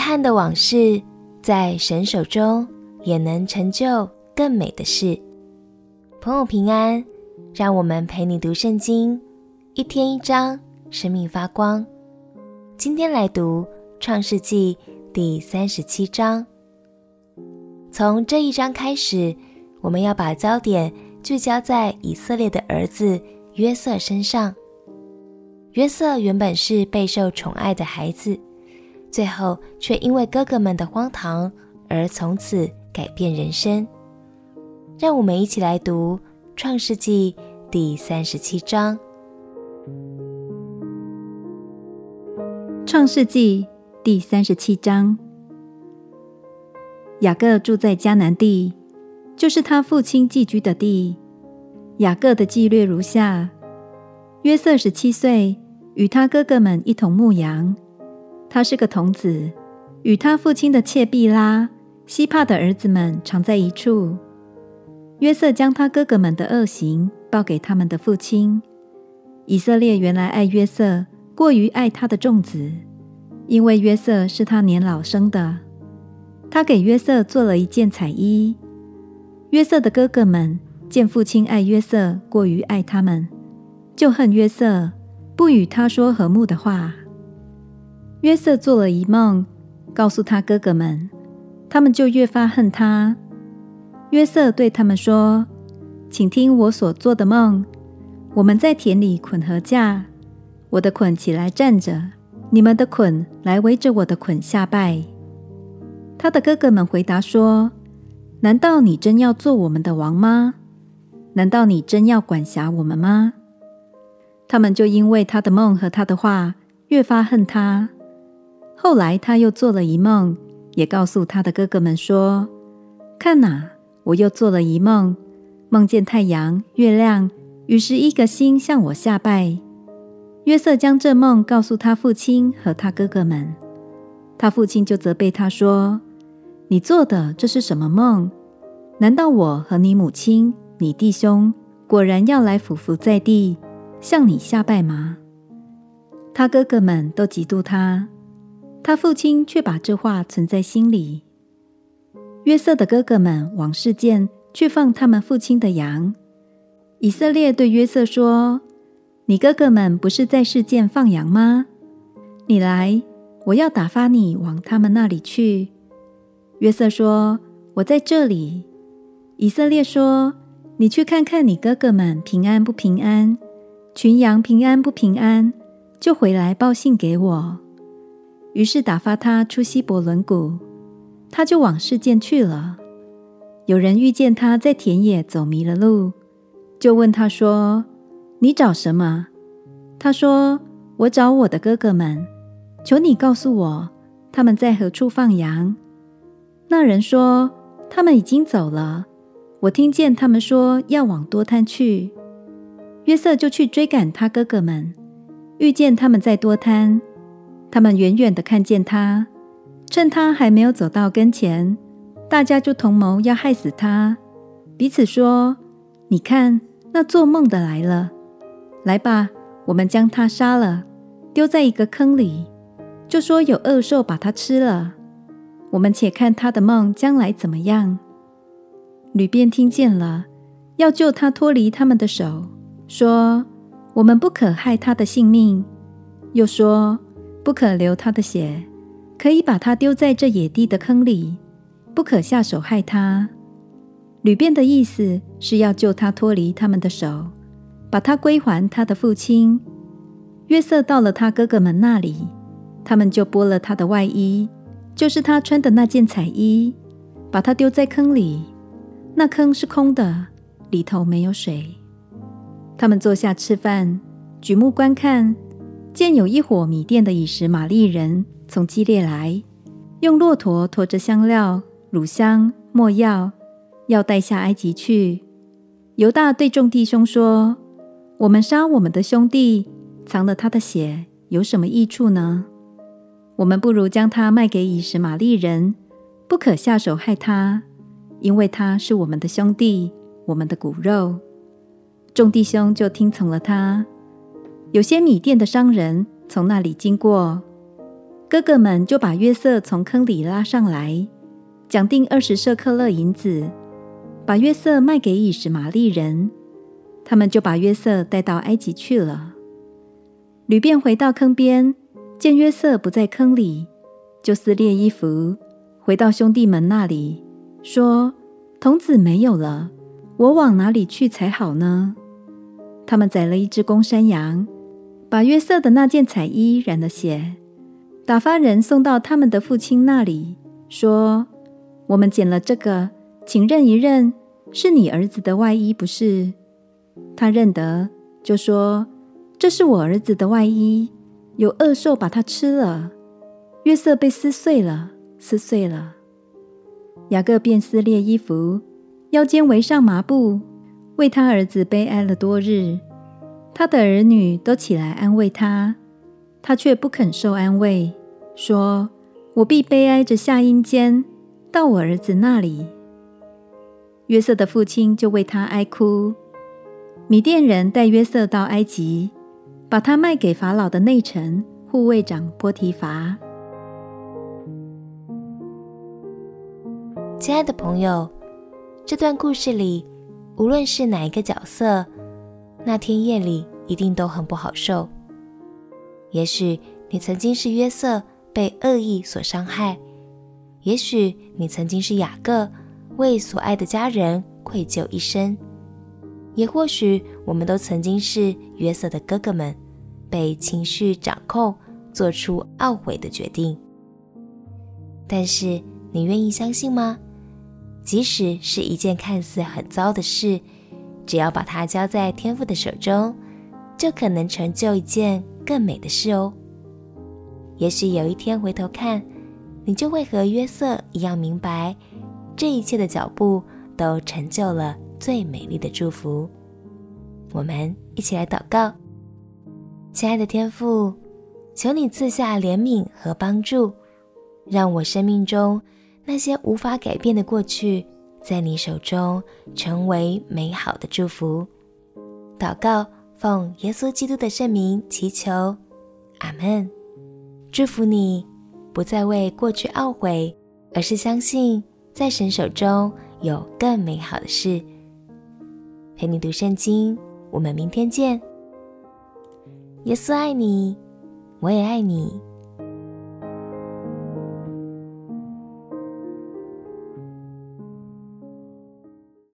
遗憾的往事，在神手中也能成就更美的事。朋友平安，让我们陪你读圣经，一天一章，生命发光。今天来读创世纪第三十七章。从这一章开始，我们要把焦点聚焦在以色列的儿子约瑟身上。约瑟原本是备受宠爱的孩子，最后却因为哥哥们的荒唐而从此改变人生。让我们一起来读《创世纪》第三十七章。《创世纪》第三十七章，雅各住在迦南地，就是他父亲寄居的地。雅各的记略如下。约瑟十七岁，与他哥哥们一同牧羊。他是个童子，与他父亲的妾毕拉、希帕的儿子们常在一处。约瑟将他哥哥们的恶行报给他们的父亲。以色列原来爱约瑟，过于爱他的众子，因为约瑟是他年老生的。他给约瑟做了一件彩衣。约瑟的哥哥们见父亲爱约瑟，过于爱他们。就恨约瑟，不与他说和睦的话。约瑟做了一梦，告诉他哥哥们，他们就越发恨他。约瑟对他们说：“请听我所做的梦。我们在田里捆禾稼，我的捆起来站着，你们的捆来围着我的捆下拜。”他的哥哥们回答说：“难道你真要做我们的王吗？难道你真要管辖我们吗？”他们就因为他的梦和他的话，越发恨他。后来他又做了一梦，也告诉他的哥哥们说：“看哪，我又做了一梦，梦见太阳、月亮与十一个星向我下拜。”约瑟将这梦告诉他父亲和他哥哥们，他父亲就责备他说：“你做的这是什么梦？难道我和你母亲、你弟兄果然要来俯伏在地？”向你下拜吗？他哥哥们都嫉妒他，他父亲却把这话存在心里。约瑟的哥哥们往示剑去放他们父亲的羊。以色列对约瑟说：“你哥哥们不是在示剑放羊吗？你来，我要打发你往他们那里去。”约瑟说：“我在这里。”以色列说：“你去看看你哥哥们平安不平安。”群羊平安不平安，就回来报信给我。于是打发他出西伯伦谷，他就往示剑去了。有人遇见他在田野走迷了路，就问他说：“你找什么？”他说：“我找我的哥哥们，求你告诉我，他们在何处放羊？”那人说：“他们已经走了，我听见他们说要往多摊去。”约瑟就去追赶他哥哥们，遇见他们在多摊，他们远远的看见他，趁他还没有走到跟前，大家就同谋要害死他，彼此说：“你看，那做梦的来了，来吧，我们将他杀了，丢在一个坑里，就说有恶兽把他吃了。我们且看他的梦将来怎么样。”吕便听见了，要救他脱离他们的手。说：“我们不可害他的性命。”又说：“不可流他的血，可以把他丢在这野地的坑里，不可下手害他。”吕便的意思是要救他脱离他们的手，把他归还他的父亲。约瑟到了他哥哥们那里，他们就剥了他的外衣，就是他穿的那件彩衣，把他丢在坑里。那坑是空的，里头没有水。他们坐下吃饭，举目观看，见有一伙米甸的以实玛利人从基列来，用骆驼驮着香料、乳香、没药，要带下埃及去。犹大对众弟兄说：“我们杀我们的兄弟，藏了他的血，有什么益处呢？我们不如将他卖给以实玛利人，不可下手害他，因为他是我们的兄弟，我们的骨肉。”众弟兄就听从了他。有些米甸的商人从那里经过，哥哥们就把约瑟从坑里拉上来，讲定二十舍客勒银子，把约瑟卖给以实玛利人。他们就把约瑟带到埃及去了。吕便回到坑边，见约瑟不在坑里，就撕裂衣服，回到兄弟们那里，说：“童子没有了，我往哪里去才好呢？”他们宰了一只公山羊，把约瑟的那件彩衣染了血。打发人送到他们的父亲那里，说：“我们捡了这个，请认一认，是你儿子的外衣，不是？”他认得，就说：“这是我儿子的外衣，有恶兽把它吃了。”约瑟被撕碎了，撕碎了。雅各便撕裂衣服，腰间围上麻布，为他儿子悲哀了多日。他的儿女都起来安慰他，他却不肯受安慰。说：“我必悲哀着下阴间，到我儿子那里。”约瑟的父亲就为他哀哭。米甸人带约瑟到埃及，把他卖给法老的内臣护卫长波提乏。亲爱的朋友，这段故事里，无论是哪一个角色，那天夜里一定都很不好受。也许你曾经是约瑟。被恶意所伤害，也许你曾经是雅各，为所爱的家人愧疚一生；也或许我们都曾经是约瑟的哥哥们，被情绪掌控，做出懊悔的决定。但是，你愿意相信吗？即使是一件看似很糟的事，只要把它交在天父的手中，就可能成就一件更美的事哦。也许有一天回头看，你就会和约瑟一样明白，这一切的脚步都成就了最美丽的祝福。我们一起来祷告，亲爱的天父，求你赐下怜悯和帮助，让我生命中那些无法改变的过去，在你手中成为美好的祝福。祷告，奉耶稣基督的圣名祈求，阿门。祝福你，不再为过去懊悔，而是相信在神手中有更美好的事。陪你读圣经，我们明天见。耶稣爱你，我也爱你。